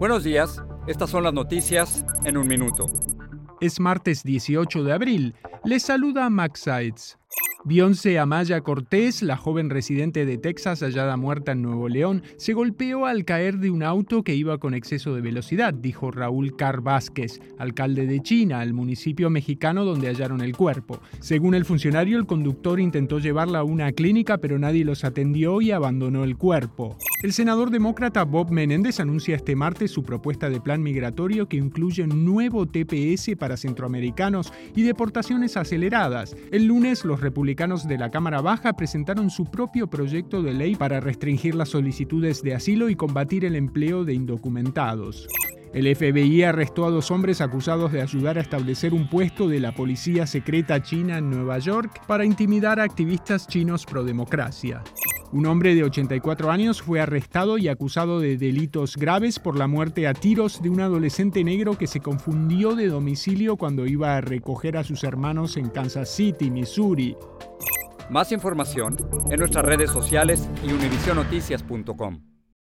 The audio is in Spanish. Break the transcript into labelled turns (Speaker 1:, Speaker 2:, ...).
Speaker 1: Buenos días, estas son las noticias en un minuto.
Speaker 2: Es martes 18 de abril. Les saluda Max Sides. Beyoncé Amaya Cortés, la joven residente de Texas hallada muerta en Nuevo León, se golpeó al caer de un auto que iba con exceso de velocidad, dijo Raúl Car Vázquez, alcalde de China, el municipio mexicano donde hallaron el cuerpo. Según el funcionario, el conductor intentó llevarla a una clínica, pero nadie los atendió y abandonó el cuerpo. El senador demócrata Bob Menéndez anuncia este martes su propuesta de plan migratorio que incluye un nuevo TPS para centroamericanos y deportaciones aceleradas. El lunes, los republicanos de la Cámara Baja presentaron su propio proyecto de ley para restringir las solicitudes de asilo y combatir el empleo de indocumentados. El FBI arrestó a dos hombres acusados de ayudar a establecer un puesto de la policía secreta china en Nueva York para intimidar a activistas chinos pro democracia. Un hombre de 84 años fue arrestado y acusado de delitos graves por la muerte a tiros de un adolescente negro que se confundió de domicilio cuando iba a recoger a sus hermanos en Kansas City, Missouri.
Speaker 1: Más información en nuestras redes sociales y univisionoticias.com.